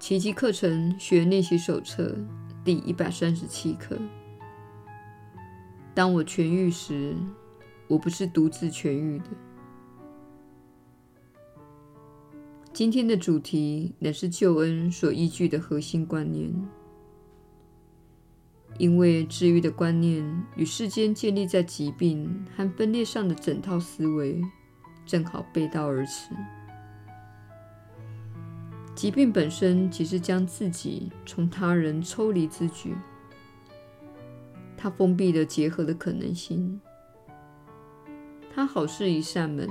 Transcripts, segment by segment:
奇迹课程学练习手册第一百三十七课。当我痊愈时，我不是独自痊愈的。今天的主题乃是救恩所依据的核心观念，因为治愈的观念与世间建立在疾病和分裂上的整套思维正好背道而驰。疾病本身即是将自己从他人抽离之举，它封闭了结合的可能性。它好似一扇门，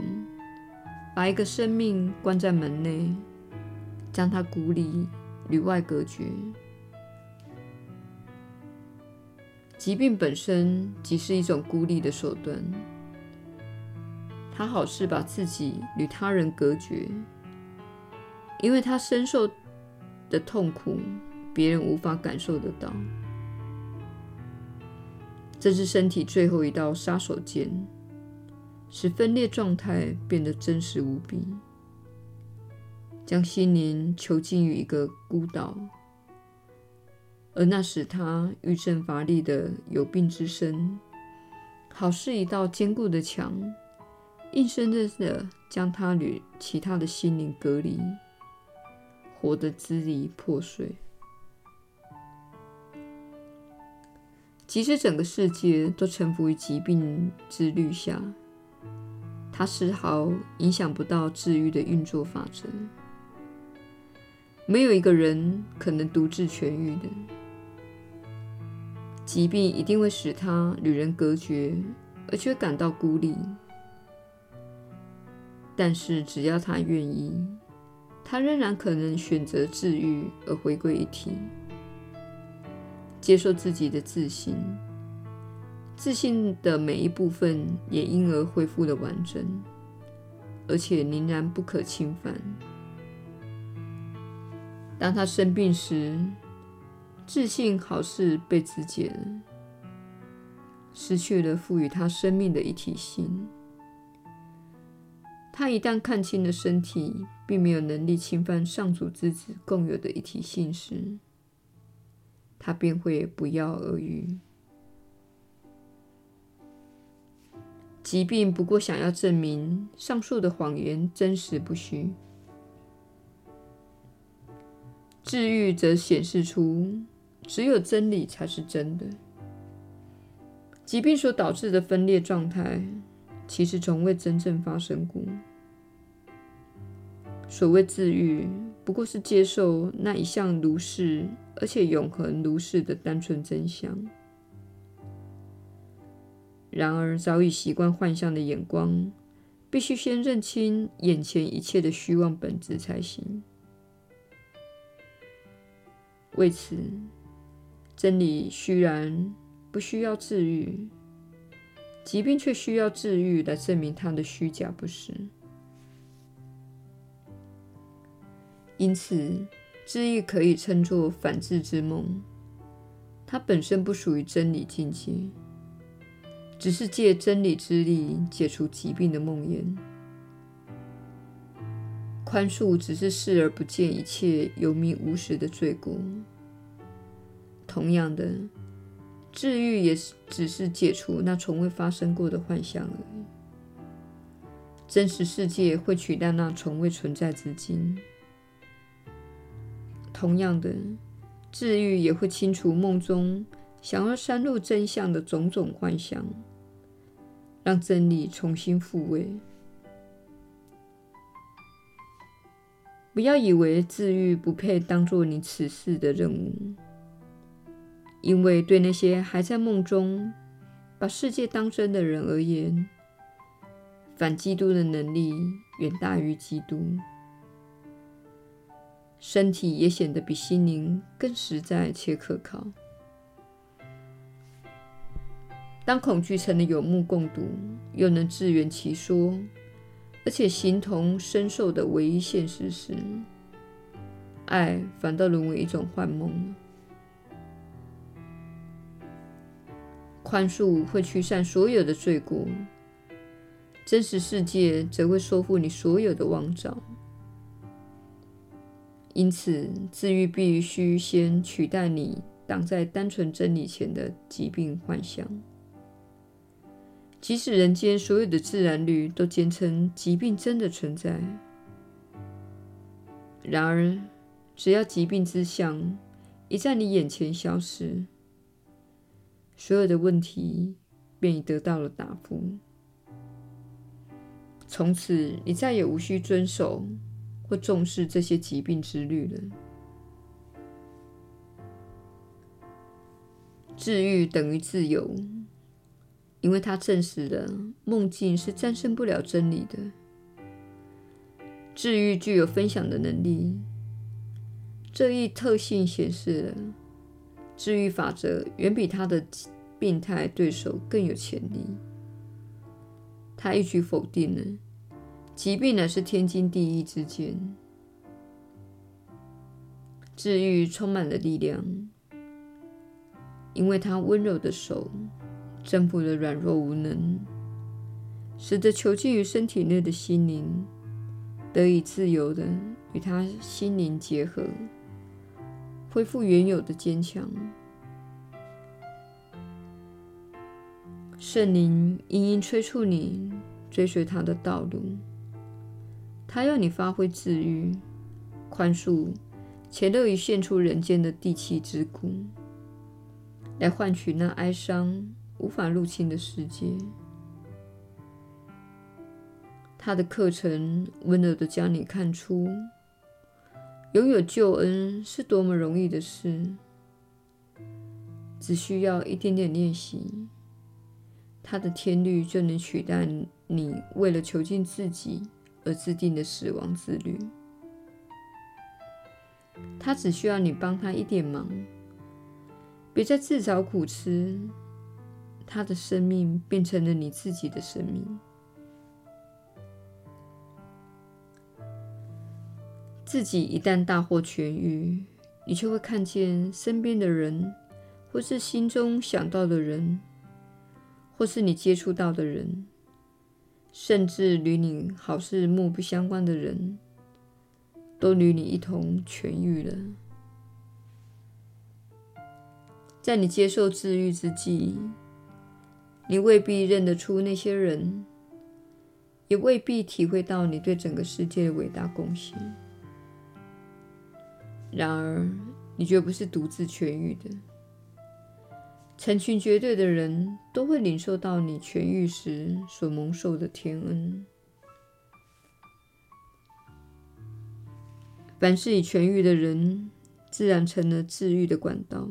把一个生命关在门内，将它孤立、与外隔绝。疾病本身即是一种孤立的手段，它好似把自己与他人隔绝，因为他深受的痛苦，别人无法感受得到。这是身体最后一道杀手锏。使分裂状态变得真实无比，将心灵囚禁于一个孤岛，而那使他愈振乏力的有病之身，好似一道坚固的墙，硬生生的将他与其他的心灵隔离，活得支离破碎。即使整个世界都臣服于疾病之律下。它丝毫影响不到治愈的运作法则。没有一个人可能独自痊愈的。疾病一定会使他与人隔绝，而且感到孤立。但是只要他愿意，他仍然可能选择治愈而回归一体，接受自己的自信。自信的每一部分也因而恢复了完整，而且仍然不可侵犯。当他生病时，自信好似被肢解了，失去了赋予他生命的一体性。他一旦看清了身体并没有能力侵犯上主之子共有的一体性时，他便会不药而愈。疾病不过想要证明上述的谎言真实不虚，治愈则显示出只有真理才是真的。疾病所导致的分裂状态，其实从未真正发生过。所谓治愈，不过是接受那一向如是而且永恒如是的单纯真相。然而，早已习惯幻象的眼光，必须先认清眼前一切的虚妄本质才行。为此，真理虽然不需要治愈，疾病却需要治愈来证明它的虚假不实。因此，治愈可以称作反智之梦，它本身不属于真理境界。只是借真理之力解除疾病的梦魇，宽恕只是视而不见一切有名无实的罪过。同样的，治愈也是只是解除那从未发生过的幻象而已。真实世界会取代那从未存在之境。同样的，治愈也会清除梦中想要删入真相的种种幻象。让真理重新复位。不要以为治愈不配当做你此世的任务，因为对那些还在梦中把世界当真的人而言，反基督的能力远大于基督，身体也显得比心灵更实在且可靠。当恐惧成了有目共睹，又能自圆其说，而且形同身受的唯一现实时，爱反倒沦为一种幻梦了。宽恕会驱散所有的罪过，真实世界则会收复你所有的妄造。因此，治愈必须先取代你挡在单纯真理前的疾病幻想。即使人间所有的自然律都坚称疾病真的存在，然而，只要疾病之相一在你眼前消失，所有的问题便已得到了答复。从此，你再也无需遵守或重视这些疾病之律了。治愈等于自由，因为它证实了梦境是战胜不了真理的。治愈具有分享的能力，这一特性显示了治愈法则远比他的病态对手更有潜力。他一举否定了疾病乃是天经地义之见。治愈充满了力量，因为他温柔的手征服了软弱无能，使得囚禁于身体内的心灵得以自由地与他心灵结合，恢复原有的坚强。圣灵殷殷催促你追随他的道路，他要你发挥治愈、宽恕且乐于献出人间的第七之骨，来换取那哀伤无法入侵的世界。他的课程温柔的将你看出，拥有救恩是多么容易的事，只需要一点点练习。他的天律就能取代你为了囚禁自己而制定的死亡之律。他只需要你帮他一点忙，别再自找苦吃。他的生命变成了你自己的生命。自己一旦大获痊愈，你就会看见身边的人，或是心中想到的人。或是你接触到的人，甚至与你好似莫不相关的人，都与你一同痊愈了。在你接受治愈之际，你未必认得出那些人，也未必体会到你对整个世界的伟大贡献。然而，你绝不是独自痊愈的。成群结队的人都会领受到你痊愈时所蒙受的天恩。凡是已痊愈的人，自然成了治愈的管道。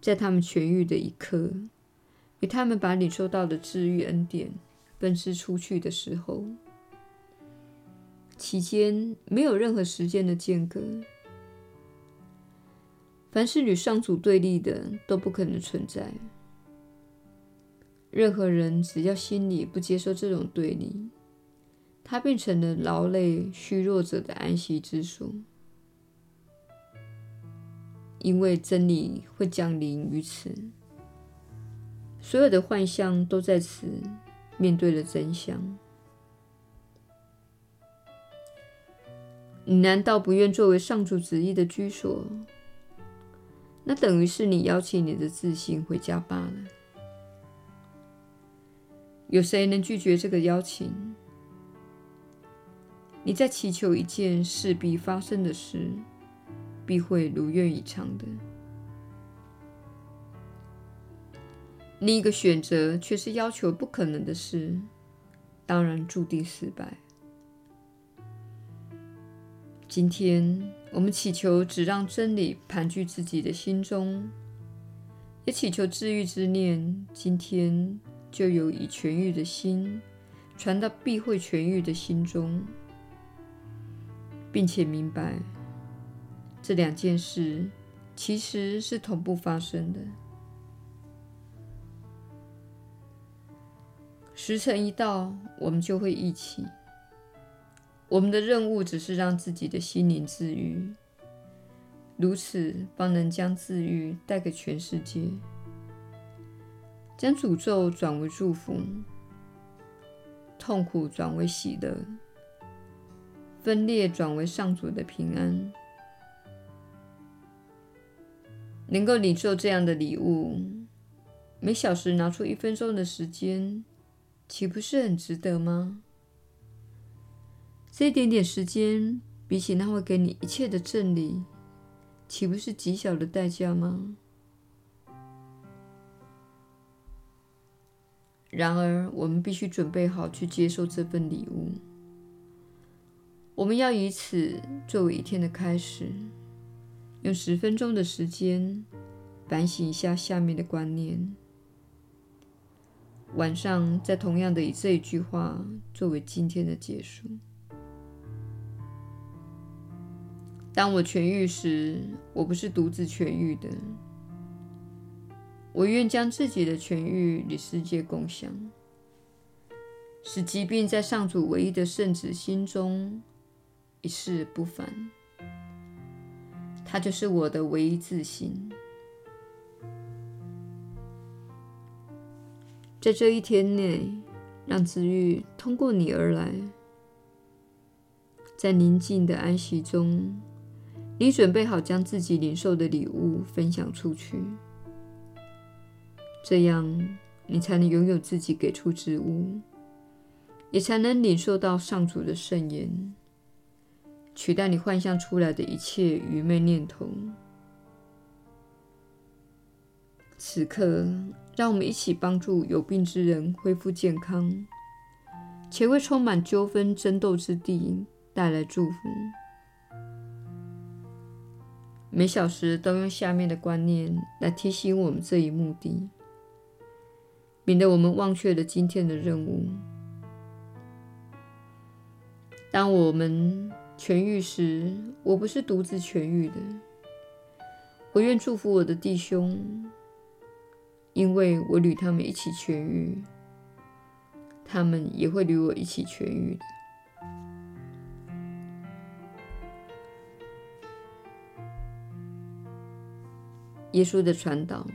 在他们痊愈的一刻，与他们把领受到的治愈恩典分施出去的时候，期间没有任何时间的间隔。凡是与上主对立的，都不可能存在。任何人只要心里不接受这种对立，他变成了劳累虚弱者的安息之所。因为真理会降临于此，所有的幻象都在此面对了真相。你难道不愿作为上主旨意的居所？那等于是你邀请你的自信回家罢了。有谁能拒绝这个邀请？你在祈求一件势必发生的事，必会如愿以偿的。另一个选择却是要求不可能的事，当然注定失败。今天。我们祈求只让真理盘踞自己的心中，也祈求治愈之念，今天就有已痊愈的心传到必会痊愈的心中，并且明白这两件事其实是同步发生的。时辰一到，我们就会一起。我们的任务只是让自己的心灵治愈，如此方能将治愈带给全世界，将诅咒转为祝福，痛苦转为喜乐，分裂转为上主的平安。能够领受这样的礼物，每小时拿出一分钟的时间，岂不是很值得吗？这一点点时间，比起那会给你一切的真理，岂不是极小的代价吗？然而，我们必须准备好去接受这份礼物。我们要以此作为一天的开始，用十分钟的时间反省一下下面的观念。晚上再同样的以这一句话作为今天的结束。当我痊愈时，我不是独自痊愈的。我愿将自己的痊愈与世界共享，使疾病在上主唯一的圣子心中一去不凡。他就是我的唯一自信。在这一天内，让治愈通过你而来，在宁静的安息中。你准备好将自己领受的礼物分享出去，这样你才能拥有自己给出之物，也才能领受到上主的圣言，取代你幻象出来的一切愚昧念头。此刻，让我们一起帮助有病之人恢复健康，且为充满纠纷争斗之地带来祝福。每小时都用下面的观念来提醒我们这一目的，免得我们忘却了今天的任务。当我们痊愈时，我不是独自痊愈的。我愿祝福我的弟兄，因为我与他们一起痊愈，他们也会与我一起痊愈的。耶稣的传导，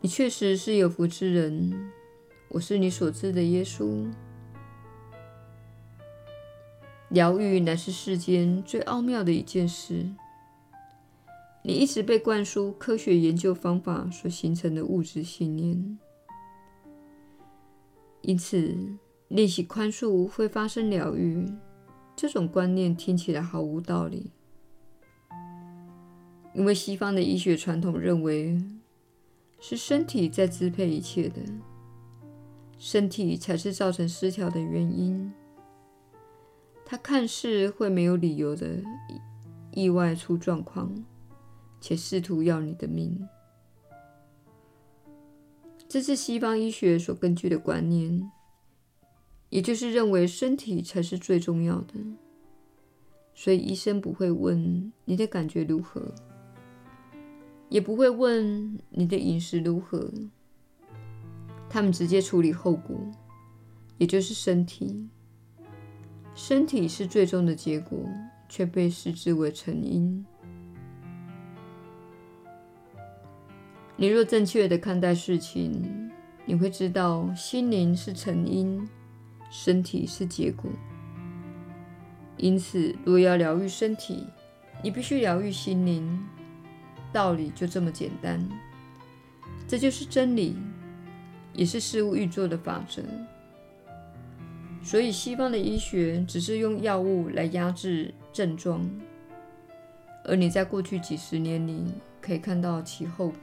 你确实是有福之人。我是你所知的耶稣。疗愈乃是世间最奥妙的一件事。你一直被灌输科学研究方法所形成的物质信念，因此练习宽恕会发生疗愈。这种观念听起来毫无道理。因为西方的医学传统认为，是身体在支配一切的，身体才是造成失调的原因。它看似会没有理由的意外出状况，且试图要你的命。这是西方医学所根据的观念，也就是认为身体才是最重要的，所以医生不会问你的感觉如何。也不会问你的饮食如何，他们直接处理后果，也就是身体。身体是最终的结果，却被视之为成因。你若正确地看待事情，你会知道心灵是成因，身体是结果。因此，若要疗愈身体，你必须疗愈心灵。道理就这么简单，这就是真理，也是事物运作的法则。所以，西方的医学只是用药物来压制症状，而你在过去几十年里可以看到其后果。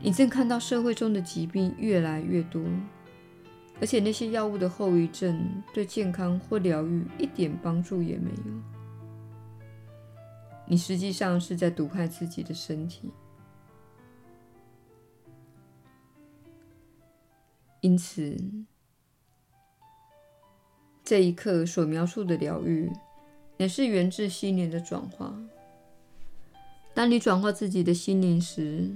你正看到社会中的疾病越来越多，而且那些药物的后遗症对健康或疗愈一点帮助也没有。你实际上是在毒害自己的身体，因此，这一刻所描述的疗愈，也是源自心灵的转化。当你转化自己的心灵时，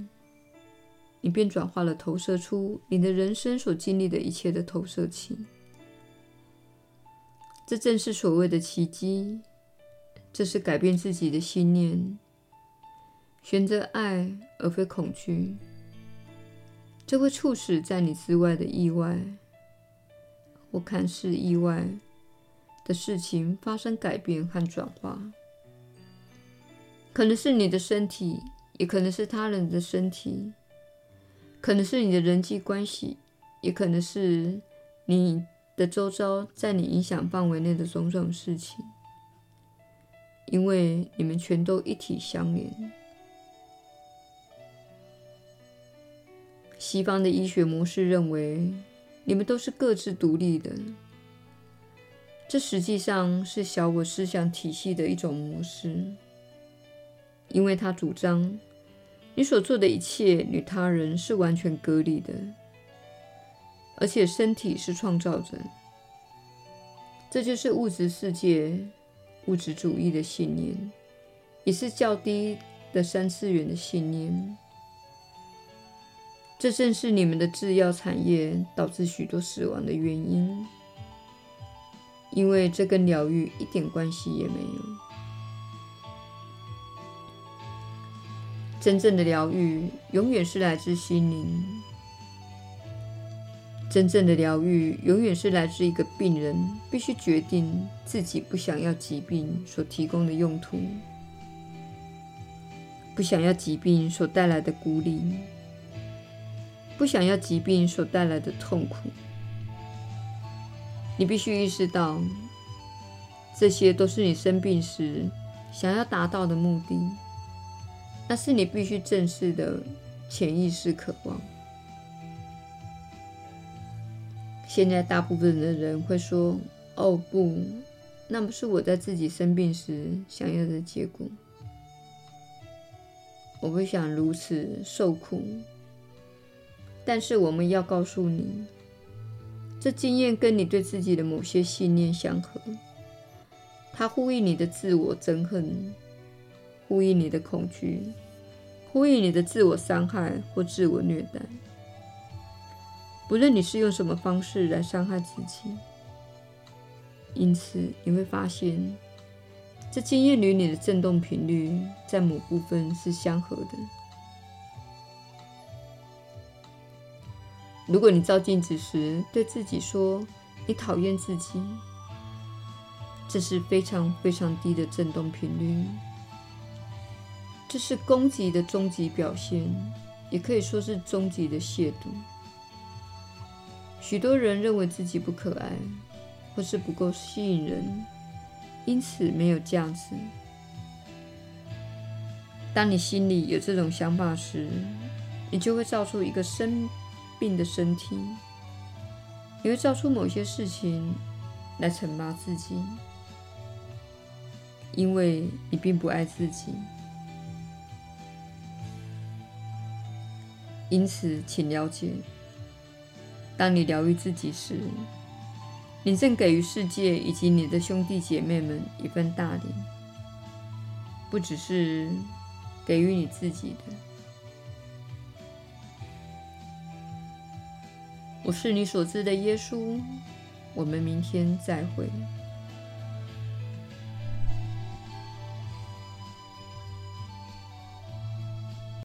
你便转化了投射出你的人生所经历的一切的投射器。这正是所谓的奇迹。这是改变自己的信念，选择爱而非恐惧。这会促使在你之外的意外，或看似意外的事情发生改变和转化，可能是你的身体，也可能是他人的身体，可能是你的人际关系，也可能是你的周遭在你影响范围内的种种事情，因为你们全都一体相连。西方的医学模式认为，你们都是各自独立的。这实际上是小我思想体系的一种模式，因为它主张你所做的一切与他人是完全隔离的，而且身体是创造者。这就是物质世界物质主义的信念，也是较低的三次元的信念。这正是你们的制药产业导致许多死亡的原因，因为这跟疗愈一点关系也没有。真正的疗愈永远是来自心灵，真正的疗愈永远是来自一个病人必须决定自己不想要疾病所提供的用途，不想要疾病所带来的孤立。不想要疾病所带来的痛苦，你必须意识到，这些都是你生病时想要达到的目的。那是你必须正视的潜意识渴望。现在大部分的人会说：“哦，不，那不是我在自己生病时想要的结果。我不想如此受苦。”但是我们要告诉你，这经验跟你对自己的某些信念相合，它呼应你的自我憎恨，呼应你的恐惧，呼应你的自我伤害或自我虐待。不论你是用什么方式来伤害自己，因此你会发现，这经验与你的振动频率在某部分是相合的。如果你照镜子时对自己说你讨厌自己，这是非常非常低的振动频率，这是攻击的终极表现，也可以说是终极的亵渎。许多人认为自己不可爱，或是不够吸引人，因此没有价值。当你心里有这种想法时，你就会造出一个生病的身体，你会造出某些事情来惩罚自己，因为你并不爱自己。因此，请了解，当你疗愈自己时，你正给予世界以及你的兄弟姐妹们一份大礼，不只是给予你自己的。我是你所知的耶稣，我们明天再会。